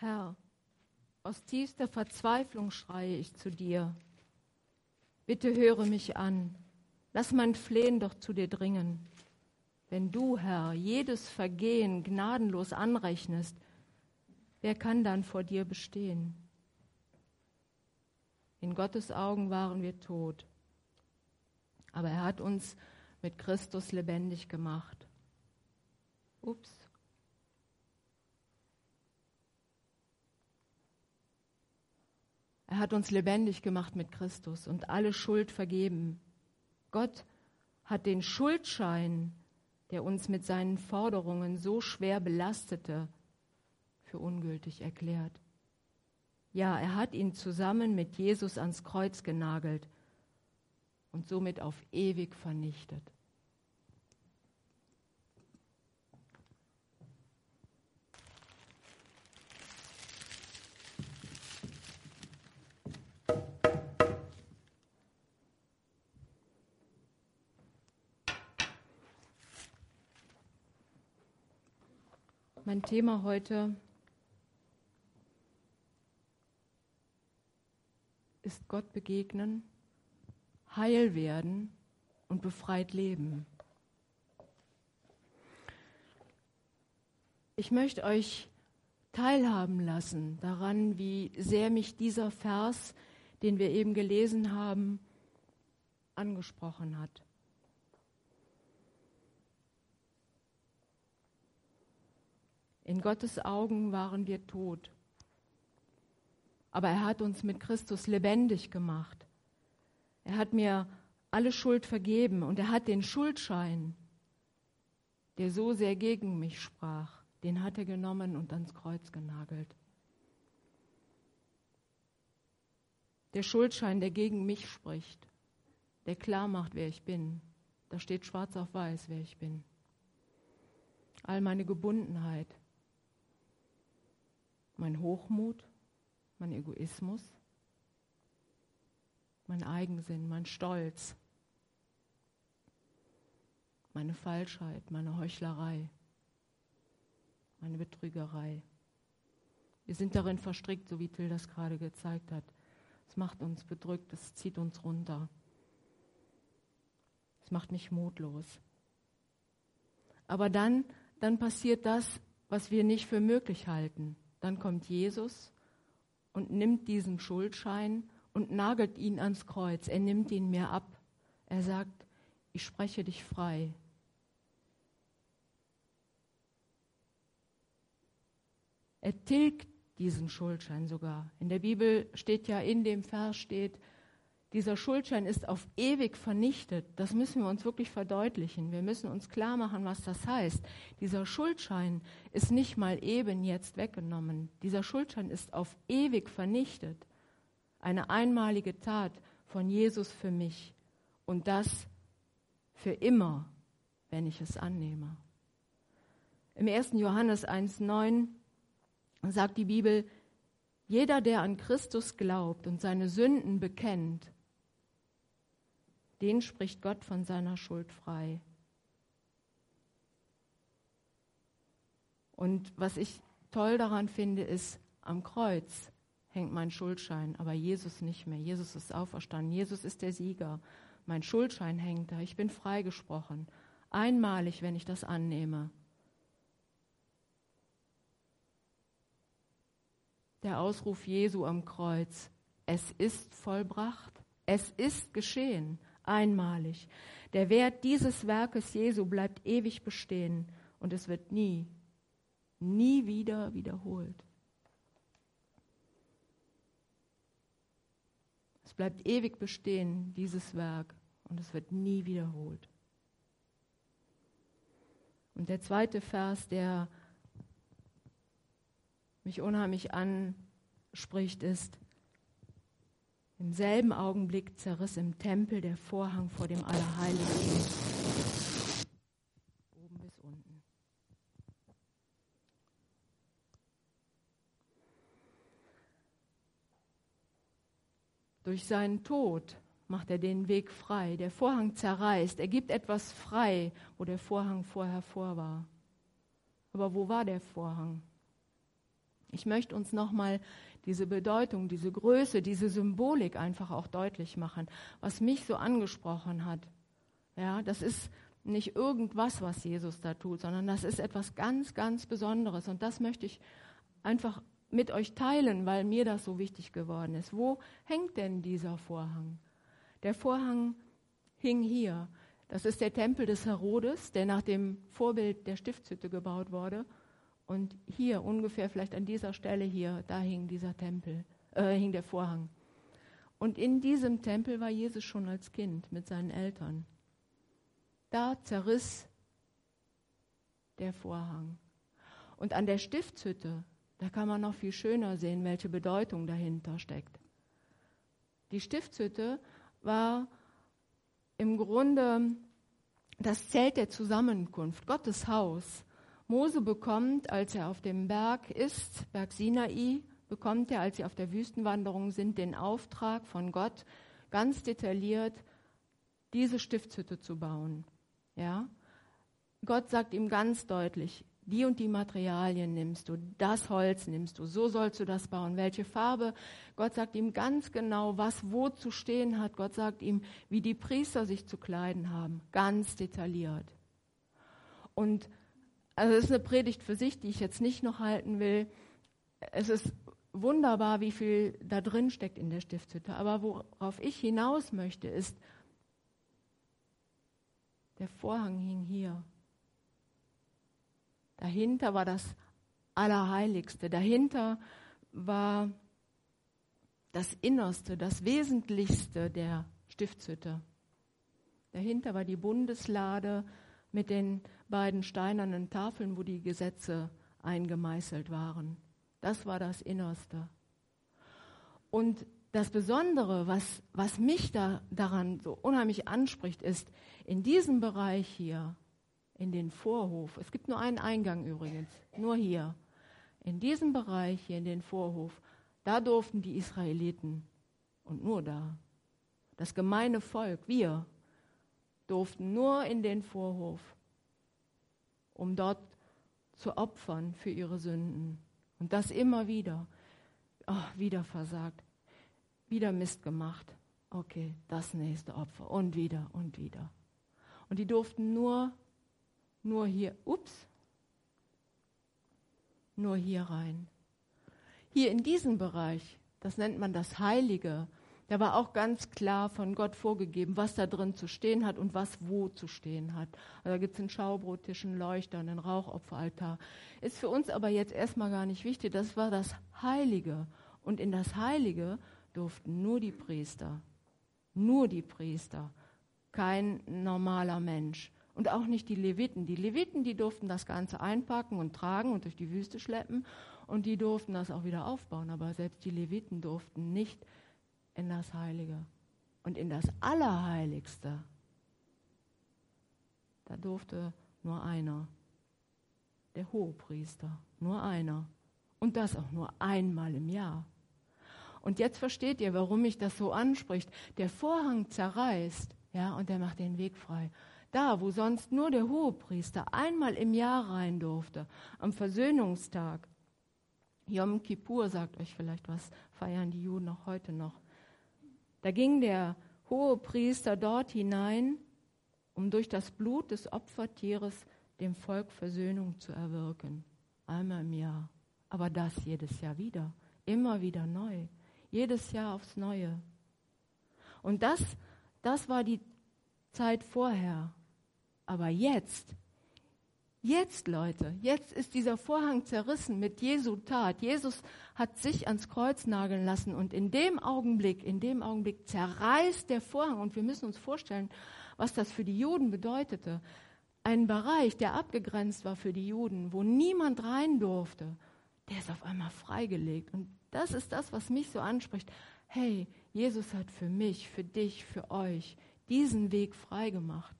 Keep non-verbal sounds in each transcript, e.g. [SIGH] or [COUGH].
Herr, aus tiefster Verzweiflung schreie ich zu dir. Bitte höre mich an. Lass mein Flehen doch zu dir dringen. Wenn du, Herr, jedes Vergehen gnadenlos anrechnest, wer kann dann vor dir bestehen? In Gottes Augen waren wir tot, aber er hat uns mit Christus lebendig gemacht. Ups. Er hat uns lebendig gemacht mit Christus und alle Schuld vergeben. Gott hat den Schuldschein, der uns mit seinen Forderungen so schwer belastete, für ungültig erklärt. Ja, er hat ihn zusammen mit Jesus ans Kreuz genagelt und somit auf ewig vernichtet. Mein Thema heute ist Gott begegnen, heil werden und befreit leben. Ich möchte euch teilhaben lassen daran, wie sehr mich dieser Vers, den wir eben gelesen haben, angesprochen hat. In Gottes Augen waren wir tot. Aber er hat uns mit Christus lebendig gemacht. Er hat mir alle Schuld vergeben und er hat den Schuldschein, der so sehr gegen mich sprach, den hat er genommen und ans Kreuz genagelt. Der Schuldschein, der gegen mich spricht, der klar macht, wer ich bin. Da steht schwarz auf weiß, wer ich bin. All meine Gebundenheit, mein Hochmut, mein Egoismus, mein Eigensinn, mein Stolz, meine Falschheit, meine Heuchlerei, meine Betrügerei. Wir sind darin verstrickt, so wie Till das gerade gezeigt hat. Es macht uns bedrückt, es zieht uns runter. Es macht mich mutlos. Aber dann, dann passiert das, was wir nicht für möglich halten. Dann kommt Jesus und nimmt diesen Schuldschein und nagelt ihn ans Kreuz. Er nimmt ihn mir ab. Er sagt, ich spreche dich frei. Er tilgt diesen Schuldschein sogar. In der Bibel steht ja, in dem Vers steht, dieser Schuldschein ist auf ewig vernichtet. Das müssen wir uns wirklich verdeutlichen. Wir müssen uns klar machen, was das heißt. Dieser Schuldschein ist nicht mal eben jetzt weggenommen. Dieser Schuldschein ist auf ewig vernichtet. Eine einmalige Tat von Jesus für mich. Und das für immer, wenn ich es annehme. Im 1. Johannes 1.9 sagt die Bibel, jeder, der an Christus glaubt und seine Sünden bekennt, den spricht Gott von seiner Schuld frei. Und was ich toll daran finde, ist, am Kreuz hängt mein Schuldschein, aber Jesus nicht mehr. Jesus ist auferstanden. Jesus ist der Sieger. Mein Schuldschein hängt da. Ich bin freigesprochen. Einmalig, wenn ich das annehme. Der Ausruf Jesu am Kreuz. Es ist vollbracht. Es ist geschehen einmalig. Der Wert dieses Werkes Jesu bleibt ewig bestehen und es wird nie, nie wieder wiederholt. Es bleibt ewig bestehen, dieses Werk, und es wird nie wiederholt. Und der zweite Vers, der mich unheimlich anspricht, ist, im selben Augenblick zerriss im Tempel der Vorhang vor dem Allerheiligsten. Oben bis unten. Durch seinen Tod macht er den Weg frei. Der Vorhang zerreißt. Er gibt etwas frei, wo der Vorhang vorher vor war. Aber wo war der Vorhang? Ich möchte uns nochmal diese Bedeutung, diese Größe, diese Symbolik einfach auch deutlich machen, was mich so angesprochen hat. Ja, das ist nicht irgendwas, was Jesus da tut, sondern das ist etwas ganz, ganz Besonderes. Und das möchte ich einfach mit euch teilen, weil mir das so wichtig geworden ist. Wo hängt denn dieser Vorhang? Der Vorhang hing hier. Das ist der Tempel des Herodes, der nach dem Vorbild der Stiftshütte gebaut wurde. Und hier ungefähr, vielleicht an dieser Stelle hier, da hing dieser Tempel, äh, hing der Vorhang. Und in diesem Tempel war Jesus schon als Kind mit seinen Eltern. Da zerriss der Vorhang. Und an der Stiftshütte, da kann man noch viel schöner sehen, welche Bedeutung dahinter steckt. Die Stiftshütte war im Grunde das Zelt der Zusammenkunft, Gottes Haus. Mose bekommt, als er auf dem Berg ist, Berg Sinai, bekommt er, als sie auf der Wüstenwanderung sind, den Auftrag von Gott, ganz detailliert diese Stiftshütte zu bauen. Ja? Gott sagt ihm ganz deutlich, die und die Materialien nimmst du, das Holz nimmst du, so sollst du das bauen, welche Farbe. Gott sagt ihm ganz genau, was wo zu stehen hat. Gott sagt ihm, wie die Priester sich zu kleiden haben, ganz detailliert. Und also es ist eine Predigt für sich, die ich jetzt nicht noch halten will. Es ist wunderbar, wie viel da drin steckt in der Stiftshütte. Aber worauf ich hinaus möchte, ist, der Vorhang hing hier. Dahinter war das Allerheiligste. Dahinter war das Innerste, das Wesentlichste der Stiftshütte. Dahinter war die Bundeslade mit den beiden steinernen Tafeln, wo die Gesetze eingemeißelt waren. Das war das Innerste. Und das Besondere, was, was mich da, daran so unheimlich anspricht, ist, in diesem Bereich hier, in den Vorhof, es gibt nur einen Eingang übrigens, nur hier, in diesem Bereich hier in den Vorhof, da durften die Israeliten, und nur da, das gemeine Volk, wir, durften nur in den Vorhof um dort zu opfern für ihre Sünden. Und das immer wieder. Oh, wieder versagt. Wieder Mist gemacht. Okay, das nächste Opfer. Und wieder und wieder. Und die durften nur, nur hier, ups, nur hier rein. Hier in diesem Bereich, das nennt man das Heilige, da war auch ganz klar von Gott vorgegeben, was da drin zu stehen hat und was wo zu stehen hat. Also da gibt es einen Schaubrottisch, einen Leuchter, einen Rauchopferaltar. Ist für uns aber jetzt erstmal gar nicht wichtig. Das war das Heilige. Und in das Heilige durften nur die Priester. Nur die Priester. Kein normaler Mensch. Und auch nicht die Leviten. Die Leviten, die durften das Ganze einpacken und tragen und durch die Wüste schleppen. Und die durften das auch wieder aufbauen. Aber selbst die Leviten durften nicht in das Heilige. Und in das Allerheiligste, da durfte nur einer, der Hohepriester, nur einer. Und das auch nur einmal im Jahr. Und jetzt versteht ihr, warum mich das so anspricht. Der Vorhang zerreißt, ja, und der macht den Weg frei. Da, wo sonst nur der Hohepriester einmal im Jahr rein durfte, am Versöhnungstag. Yom Kippur sagt euch vielleicht was, feiern die Juden auch heute noch. Da ging der hohe Priester dort hinein, um durch das Blut des Opfertieres dem Volk Versöhnung zu erwirken. Einmal im Jahr. Aber das jedes Jahr wieder. Immer wieder neu. Jedes Jahr aufs Neue. Und das, das war die Zeit vorher. Aber jetzt Jetzt, Leute, jetzt ist dieser Vorhang zerrissen mit Jesu Tat. Jesus hat sich ans Kreuz nageln lassen und in dem Augenblick, in dem Augenblick zerreißt der Vorhang und wir müssen uns vorstellen, was das für die Juden bedeutete. Ein Bereich, der abgegrenzt war für die Juden, wo niemand rein durfte, der ist auf einmal freigelegt. Und das ist das, was mich so anspricht. Hey, Jesus hat für mich, für dich, für euch diesen Weg freigemacht.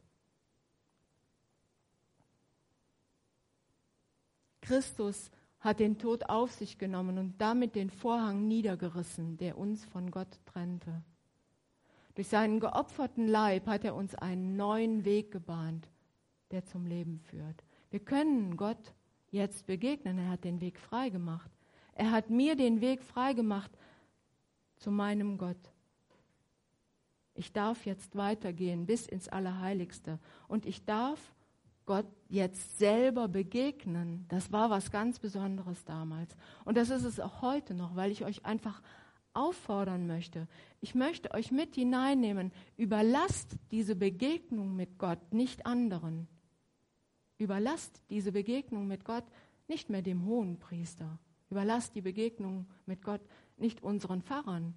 Christus hat den Tod auf sich genommen und damit den Vorhang niedergerissen, der uns von Gott trennte. Durch seinen geopferten Leib hat er uns einen neuen Weg gebahnt, der zum Leben führt. Wir können Gott jetzt begegnen. Er hat den Weg frei gemacht. Er hat mir den Weg freigemacht zu meinem Gott. Ich darf jetzt weitergehen bis ins Allerheiligste und ich darf Gott jetzt selber begegnen. Das war was ganz Besonderes damals. Und das ist es auch heute noch, weil ich euch einfach auffordern möchte. Ich möchte euch mit hineinnehmen. Überlasst diese Begegnung mit Gott nicht anderen. Überlasst diese Begegnung mit Gott nicht mehr dem hohen Priester. Überlasst die Begegnung mit Gott nicht unseren Pfarrern,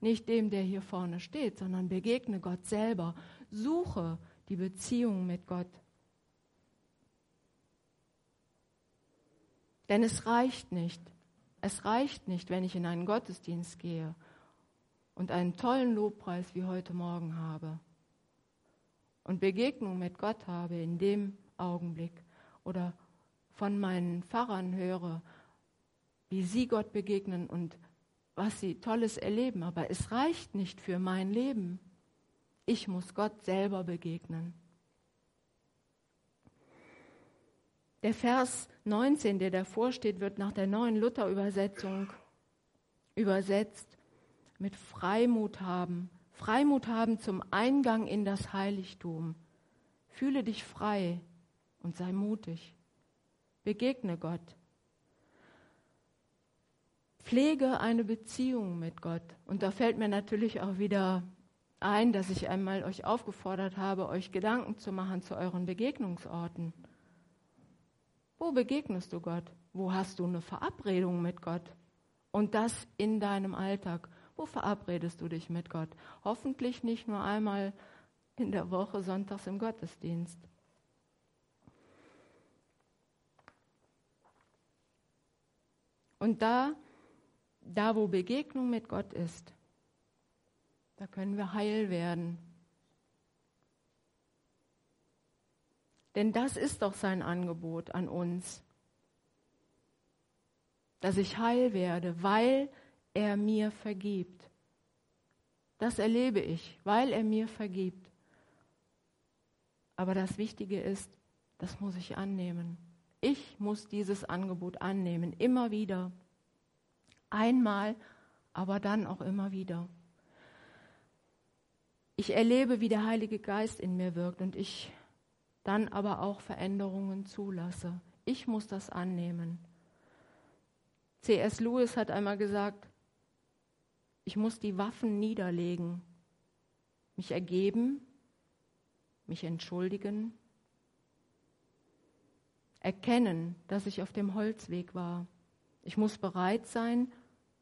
nicht dem, der hier vorne steht, sondern begegne Gott selber. Suche die Beziehung mit Gott. Denn es reicht nicht, es reicht nicht, wenn ich in einen Gottesdienst gehe und einen tollen Lobpreis wie heute Morgen habe und Begegnung mit Gott habe in dem Augenblick oder von meinen Pfarrern höre, wie sie Gott begegnen und was sie Tolles erleben. Aber es reicht nicht für mein Leben. Ich muss Gott selber begegnen. Der Vers 19, der davor steht, wird nach der neuen Luther-Übersetzung übersetzt mit Freimut haben. Freimut haben zum Eingang in das Heiligtum. Fühle dich frei und sei mutig. Begegne Gott. Pflege eine Beziehung mit Gott. Und da fällt mir natürlich auch wieder ein, dass ich einmal euch aufgefordert habe, euch Gedanken zu machen zu euren Begegnungsorten. Wo begegnest du Gott? Wo hast du eine Verabredung mit Gott? Und das in deinem Alltag. Wo verabredest du dich mit Gott? Hoffentlich nicht nur einmal in der Woche sonntags im Gottesdienst. Und da, da wo Begegnung mit Gott ist, da können wir heil werden. Denn das ist doch sein Angebot an uns, dass ich heil werde, weil er mir vergibt. Das erlebe ich, weil er mir vergibt. Aber das Wichtige ist, das muss ich annehmen. Ich muss dieses Angebot annehmen, immer wieder. Einmal, aber dann auch immer wieder. Ich erlebe, wie der Heilige Geist in mir wirkt und ich dann aber auch Veränderungen zulasse. Ich muss das annehmen. C.S. Lewis hat einmal gesagt, ich muss die Waffen niederlegen, mich ergeben, mich entschuldigen, erkennen, dass ich auf dem Holzweg war. Ich muss bereit sein,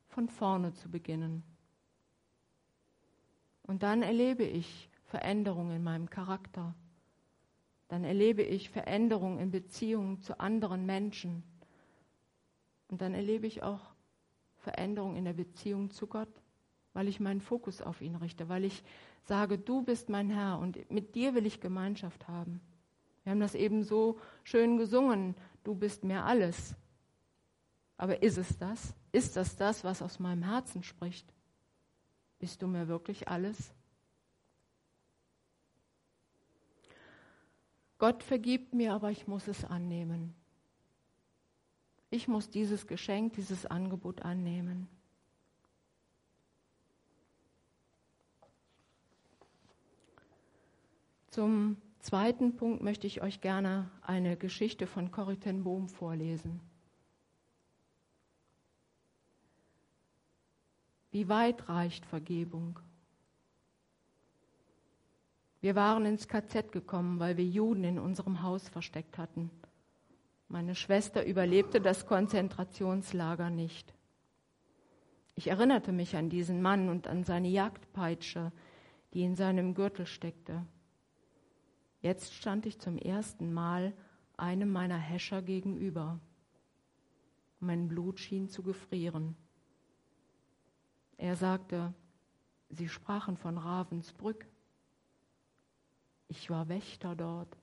von vorne zu beginnen. Und dann erlebe ich Veränderungen in meinem Charakter dann erlebe ich Veränderung in Beziehungen zu anderen Menschen. Und dann erlebe ich auch Veränderung in der Beziehung zu Gott, weil ich meinen Fokus auf ihn richte, weil ich sage, du bist mein Herr und mit dir will ich Gemeinschaft haben. Wir haben das eben so schön gesungen, du bist mir alles. Aber ist es das? Ist das das, was aus meinem Herzen spricht? Bist du mir wirklich alles? Gott vergibt mir, aber ich muss es annehmen. Ich muss dieses Geschenk, dieses Angebot annehmen. Zum zweiten Punkt möchte ich euch gerne eine Geschichte von Corrie ten Bohm vorlesen. Wie weit reicht Vergebung? Wir waren ins KZ gekommen, weil wir Juden in unserem Haus versteckt hatten. Meine Schwester überlebte das Konzentrationslager nicht. Ich erinnerte mich an diesen Mann und an seine Jagdpeitsche, die in seinem Gürtel steckte. Jetzt stand ich zum ersten Mal einem meiner Häscher gegenüber. Mein Blut schien zu gefrieren. Er sagte, Sie sprachen von Ravensbrück. Ich war Wächter dort.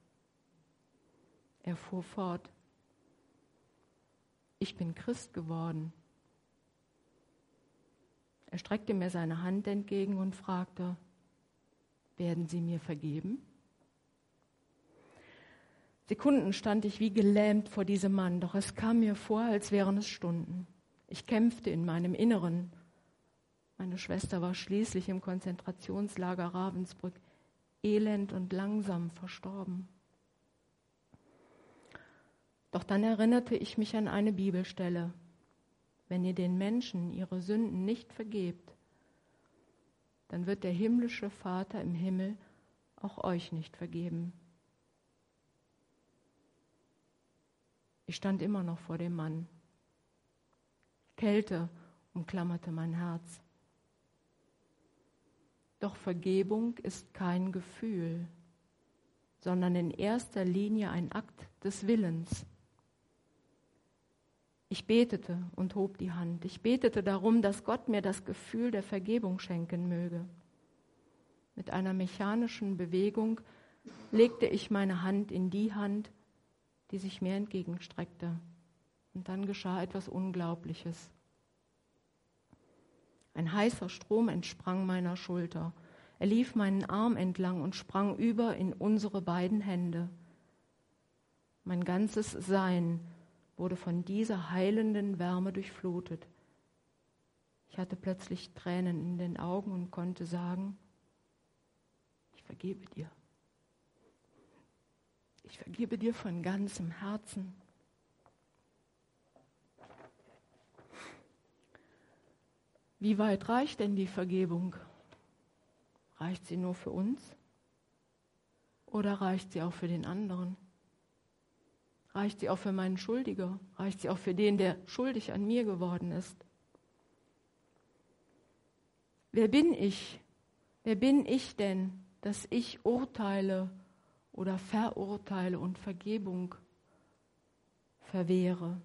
Er fuhr fort. Ich bin Christ geworden. Er streckte mir seine Hand entgegen und fragte, werden Sie mir vergeben? Sekunden stand ich wie gelähmt vor diesem Mann, doch es kam mir vor, als wären es Stunden. Ich kämpfte in meinem Inneren. Meine Schwester war schließlich im Konzentrationslager Ravensbrück elend und langsam verstorben. Doch dann erinnerte ich mich an eine Bibelstelle. Wenn ihr den Menschen ihre Sünden nicht vergebt, dann wird der himmlische Vater im Himmel auch euch nicht vergeben. Ich stand immer noch vor dem Mann. Kälte umklammerte mein Herz. Doch Vergebung ist kein Gefühl, sondern in erster Linie ein Akt des Willens. Ich betete und hob die Hand. Ich betete darum, dass Gott mir das Gefühl der Vergebung schenken möge. Mit einer mechanischen Bewegung legte ich meine Hand in die Hand, die sich mir entgegenstreckte. Und dann geschah etwas Unglaubliches. Ein heißer Strom entsprang meiner Schulter. Er lief meinen Arm entlang und sprang über in unsere beiden Hände. Mein ganzes Sein wurde von dieser heilenden Wärme durchflutet. Ich hatte plötzlich Tränen in den Augen und konnte sagen, ich vergebe dir. Ich vergebe dir von ganzem Herzen. Wie weit reicht denn die Vergebung? Reicht sie nur für uns? Oder reicht sie auch für den anderen? Reicht sie auch für meinen Schuldiger? Reicht sie auch für den, der schuldig an mir geworden ist? Wer bin ich? Wer bin ich denn, dass ich urteile oder verurteile und Vergebung verwehre?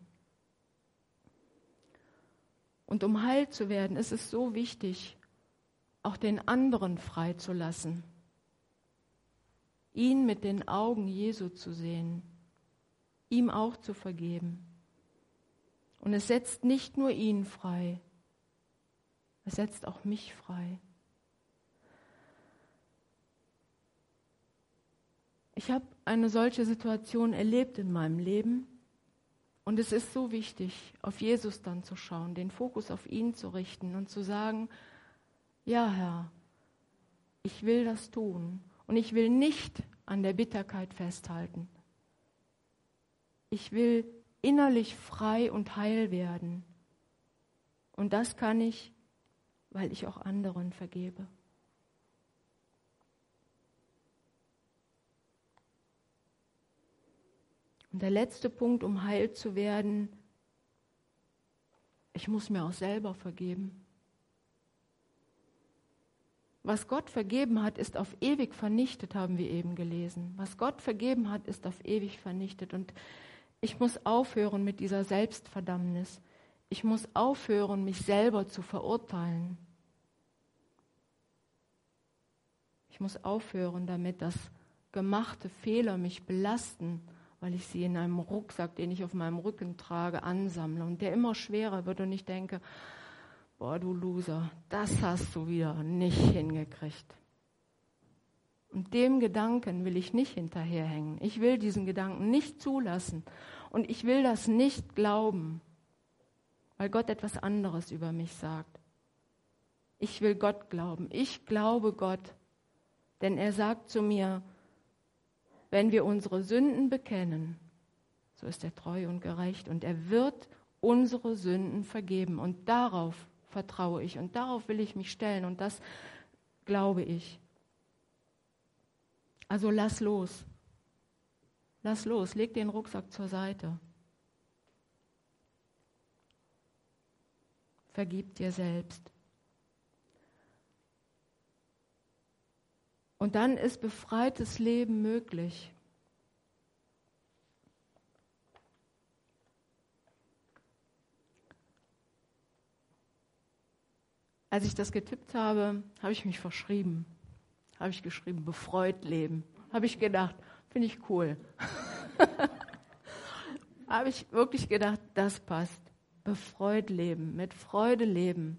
Und um heil zu werden, ist es so wichtig, auch den anderen freizulassen, ihn mit den Augen Jesu zu sehen, ihm auch zu vergeben. Und es setzt nicht nur ihn frei, es setzt auch mich frei. Ich habe eine solche Situation erlebt in meinem Leben und es ist so wichtig, auf Jesus dann zu schauen, den Fokus auf ihn zu richten und zu sagen, ja Herr, ich will das tun und ich will nicht an der Bitterkeit festhalten. Ich will innerlich frei und heil werden. Und das kann ich, weil ich auch anderen vergebe. Und der letzte Punkt, um heil zu werden, ich muss mir auch selber vergeben. Was Gott vergeben hat, ist auf ewig vernichtet, haben wir eben gelesen. Was Gott vergeben hat, ist auf ewig vernichtet. Und ich muss aufhören mit dieser Selbstverdammnis. Ich muss aufhören, mich selber zu verurteilen. Ich muss aufhören damit, dass gemachte Fehler mich belasten weil ich sie in einem Rucksack, den ich auf meinem Rücken trage, ansammle und der immer schwerer wird und ich denke, boah du Loser, das hast du wieder nicht hingekriegt. Und dem Gedanken will ich nicht hinterherhängen. Ich will diesen Gedanken nicht zulassen und ich will das nicht glauben, weil Gott etwas anderes über mich sagt. Ich will Gott glauben. Ich glaube Gott, denn er sagt zu mir, wenn wir unsere Sünden bekennen, so ist er treu und gerecht und er wird unsere Sünden vergeben. Und darauf vertraue ich und darauf will ich mich stellen und das glaube ich. Also lass los. Lass los, leg den Rucksack zur Seite. Vergib dir selbst. Und dann ist befreites Leben möglich. Als ich das getippt habe, habe ich mich verschrieben. Habe ich geschrieben, befreut leben. Habe ich gedacht, finde ich cool. [LAUGHS] habe ich wirklich gedacht, das passt. Befreut leben, mit Freude leben.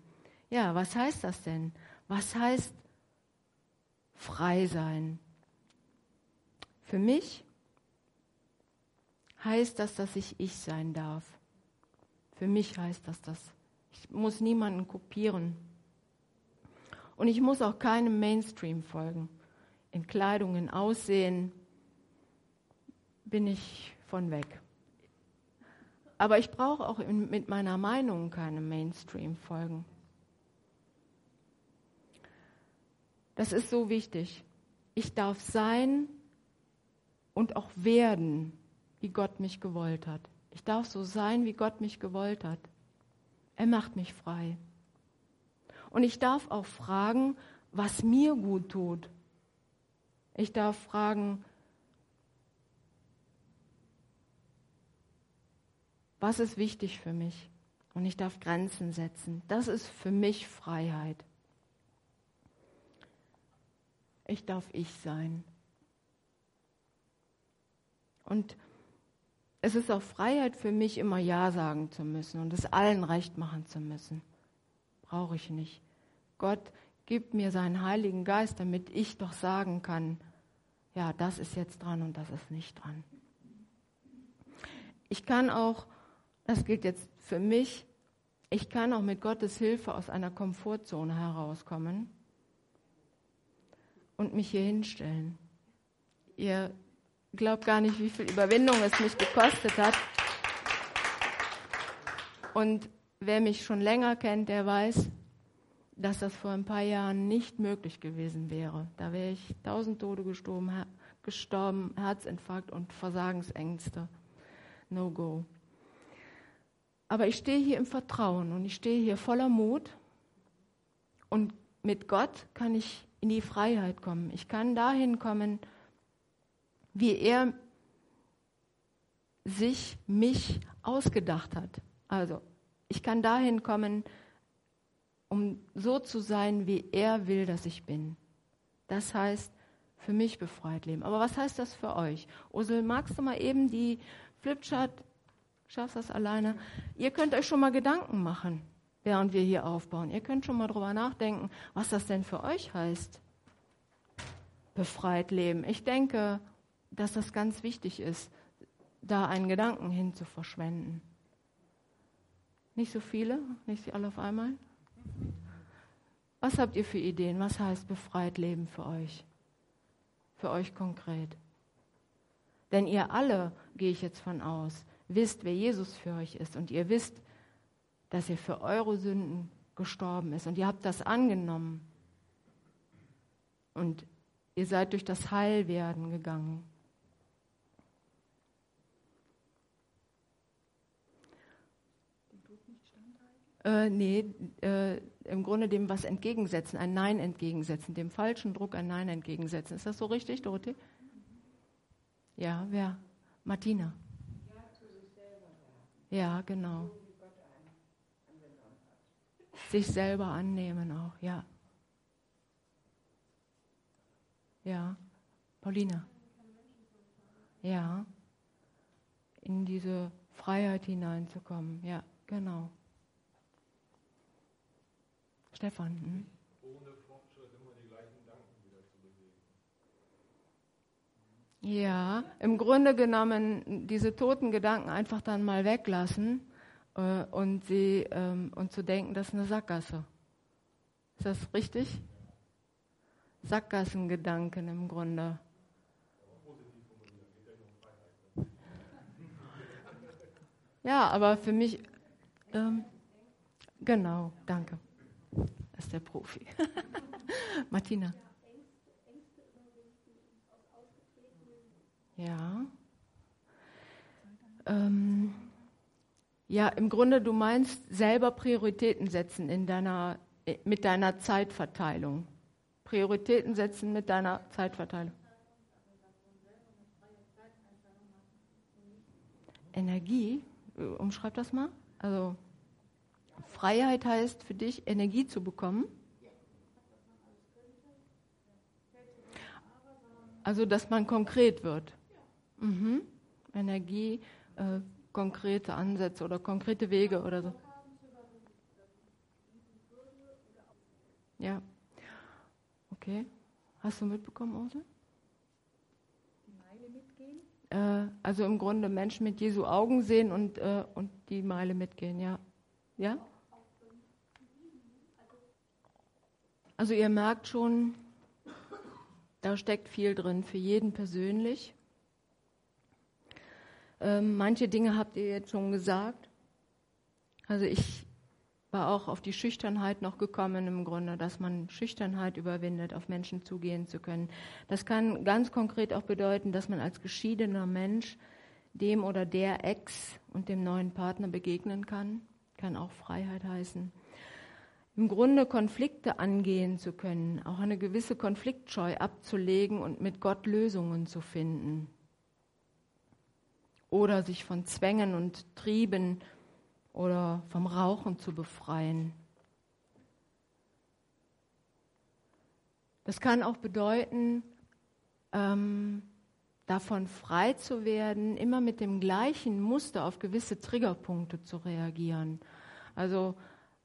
Ja, was heißt das denn? Was heißt frei sein. Für mich heißt das, dass ich ich sein darf. Für mich heißt das das. Ich muss niemanden kopieren. Und ich muss auch keinem Mainstream folgen. In Kleidung, in Aussehen bin ich von weg. Aber ich brauche auch in, mit meiner Meinung keinem Mainstream folgen. Das ist so wichtig. Ich darf sein und auch werden, wie Gott mich gewollt hat. Ich darf so sein, wie Gott mich gewollt hat. Er macht mich frei. Und ich darf auch fragen, was mir gut tut. Ich darf fragen, was ist wichtig für mich? Und ich darf Grenzen setzen. Das ist für mich Freiheit. Ich darf ich sein. Und es ist auch Freiheit für mich, immer Ja sagen zu müssen und es allen recht machen zu müssen. Brauche ich nicht. Gott gibt mir seinen Heiligen Geist, damit ich doch sagen kann, ja, das ist jetzt dran und das ist nicht dran. Ich kann auch, das gilt jetzt für mich, ich kann auch mit Gottes Hilfe aus einer Komfortzone herauskommen und mich hier hinstellen. Ihr glaubt gar nicht, wie viel Überwindung es mich gekostet hat. Und wer mich schon länger kennt, der weiß, dass das vor ein paar Jahren nicht möglich gewesen wäre. Da wäre ich tausend Tode gestorben, gestorben, Herzinfarkt und Versagensängste. No go. Aber ich stehe hier im Vertrauen und ich stehe hier voller Mut. Und mit Gott kann ich in die Freiheit kommen. Ich kann dahin kommen, wie er sich mich ausgedacht hat. Also, ich kann dahin kommen, um so zu sein, wie er will, dass ich bin. Das heißt, für mich befreit leben. Aber was heißt das für euch? Ursel, magst du mal eben die Flipchart, schaffst das alleine? Ihr könnt euch schon mal Gedanken machen während wir hier aufbauen. Ihr könnt schon mal drüber nachdenken, was das denn für euch heißt. Befreit leben. Ich denke, dass das ganz wichtig ist, da einen Gedanken hin zu verschwenden. Nicht so viele, nicht alle auf einmal. Was habt ihr für Ideen? Was heißt befreit leben für euch? Für euch konkret. Denn ihr alle, gehe ich jetzt von aus, wisst, wer Jesus für euch ist und ihr wisst, dass er für eure Sünden gestorben ist. Und ihr habt das angenommen. Und ihr seid durch das Heilwerden gegangen. Äh, nee, äh, im Grunde dem was entgegensetzen, ein Nein entgegensetzen, dem falschen Druck ein Nein entgegensetzen. Ist das so richtig, Dorothee? Ja, wer? Martina. Ja, genau sich selber annehmen auch, ja. Ja, Paulina. Ja, in diese Freiheit hineinzukommen, ja, genau. Stefan. Hm? Ohne Fortschritt immer die gleichen Gedanken wieder zu bewegen. Ja, im Grunde genommen diese toten Gedanken einfach dann mal weglassen äh, und, sie, ähm, und zu denken, das ist eine Sackgasse. Ist das richtig? Sackgassengedanken im Grunde. Ja, aber für mich, ähm, genau, danke. Das ist der Profi. [LAUGHS] Martina. Ja. Ähm, ja, im Grunde, du meinst selber Prioritäten setzen in deiner, äh, mit deiner Zeitverteilung. Prioritäten setzen mit deiner Zeitverteilung. Energie, äh, umschreib das mal. Also Freiheit heißt für dich, Energie zu bekommen. Also, dass man konkret wird. Mhm. Energie, äh, konkrete Ansätze oder konkrete Wege oder so. Ja. Okay. Hast du mitbekommen, Ose? Die Meile mitgehen? äh, also im Grunde Menschen mit Jesu Augen sehen und, äh, und die Meile mitgehen, ja. Ja? Also ihr merkt schon, da steckt viel drin für jeden persönlich. Ähm, manche Dinge habt ihr jetzt schon gesagt. Also ich war auch auf die Schüchternheit noch gekommen im Grunde, dass man Schüchternheit überwindet, auf Menschen zugehen zu können. Das kann ganz konkret auch bedeuten, dass man als geschiedener Mensch dem oder der Ex und dem neuen Partner begegnen kann. Kann auch Freiheit heißen. Im Grunde Konflikte angehen zu können, auch eine gewisse Konfliktscheu abzulegen und mit Gott Lösungen zu finden. Oder sich von Zwängen und Trieben oder vom Rauchen zu befreien. Das kann auch bedeuten, ähm, davon frei zu werden, immer mit dem gleichen Muster auf gewisse Triggerpunkte zu reagieren. Also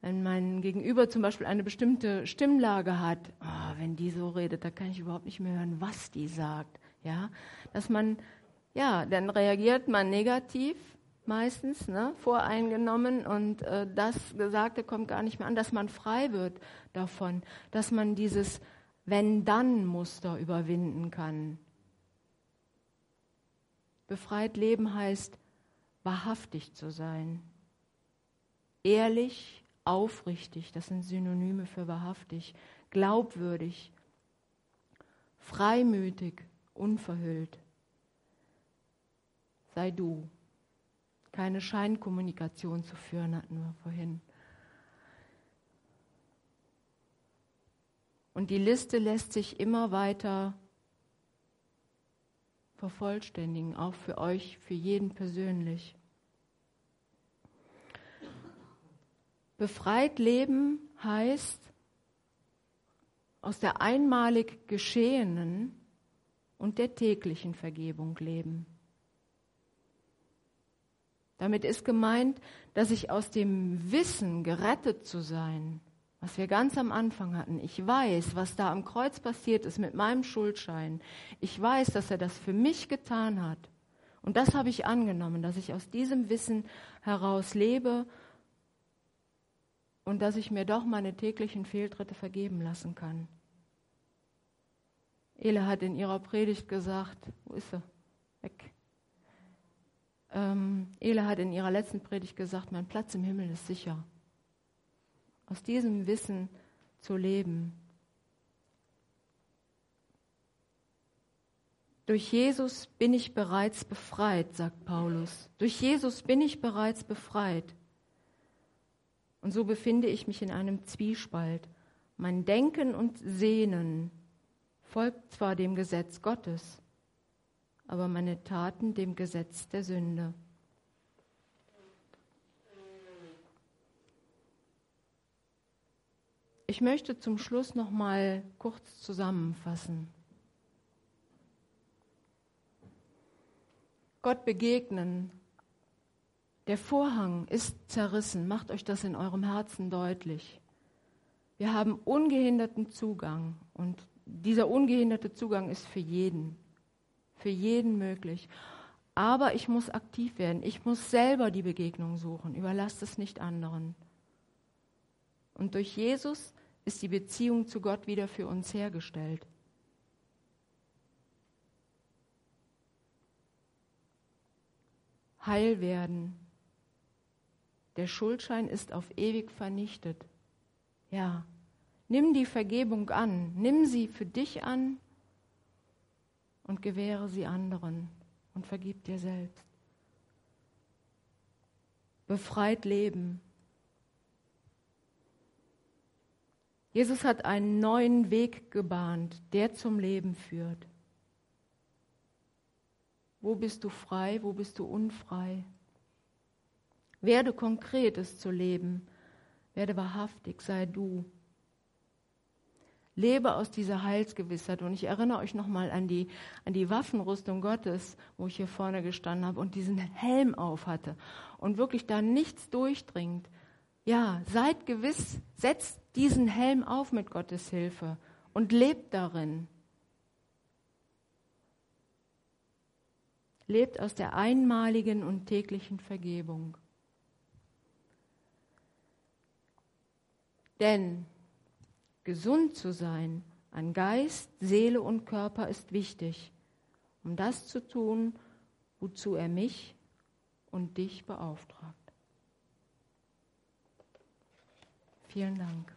wenn mein Gegenüber zum Beispiel eine bestimmte Stimmlage hat, oh, wenn die so redet, da kann ich überhaupt nicht mehr hören, was die sagt. Ja, dass man, ja, dann reagiert man negativ meistens, ne, voreingenommen und äh, das Gesagte kommt gar nicht mehr an, dass man frei wird davon, dass man dieses Wenn-Dann-Muster überwinden kann. Befreit leben heißt, wahrhaftig zu sein, ehrlich, aufrichtig, das sind Synonyme für wahrhaftig, glaubwürdig, freimütig, unverhüllt. Sei du keine Scheinkommunikation zu führen, hatten wir vorhin. Und die Liste lässt sich immer weiter vervollständigen, auch für euch, für jeden persönlich. Befreit leben heißt aus der einmalig Geschehenen und der täglichen Vergebung leben. Damit ist gemeint, dass ich aus dem Wissen, gerettet zu sein, was wir ganz am Anfang hatten, ich weiß, was da am Kreuz passiert ist mit meinem Schuldschein. Ich weiß, dass er das für mich getan hat. Und das habe ich angenommen, dass ich aus diesem Wissen heraus lebe und dass ich mir doch meine täglichen Fehltritte vergeben lassen kann. Ele hat in ihrer Predigt gesagt, wo ist sie? Weg. Ähm, Ele hat in ihrer letzten Predigt gesagt, mein Platz im Himmel ist sicher. Aus diesem Wissen zu leben. Durch Jesus bin ich bereits befreit, sagt Paulus. Durch Jesus bin ich bereits befreit. Und so befinde ich mich in einem Zwiespalt. Mein Denken und Sehnen folgt zwar dem Gesetz Gottes, aber meine Taten dem Gesetz der Sünde. Ich möchte zum Schluss noch mal kurz zusammenfassen. Gott begegnen. Der Vorhang ist zerrissen. Macht euch das in eurem Herzen deutlich. Wir haben ungehinderten Zugang und dieser ungehinderte Zugang ist für jeden für jeden möglich. Aber ich muss aktiv werden. Ich muss selber die Begegnung suchen. Überlasst es nicht anderen. Und durch Jesus ist die Beziehung zu Gott wieder für uns hergestellt. Heil werden. Der Schuldschein ist auf ewig vernichtet. Ja, nimm die Vergebung an. Nimm sie für dich an und gewähre sie anderen und vergib dir selbst. Befreit leben. Jesus hat einen neuen Weg gebahnt, der zum Leben führt. Wo bist du frei, wo bist du unfrei? Werde konkret, es zu leben. Werde wahrhaftig, sei du. Lebe aus dieser Heilsgewissheit. Und ich erinnere euch nochmal an die, an die Waffenrüstung Gottes, wo ich hier vorne gestanden habe und diesen Helm auf hatte und wirklich da nichts durchdringt. Ja, seid gewiss, setzt diesen Helm auf mit Gottes Hilfe und lebt darin. Lebt aus der einmaligen und täglichen Vergebung. Denn gesund zu sein an Geist, Seele und Körper ist wichtig, um das zu tun, wozu er mich und dich beauftragt. Vielen Dank.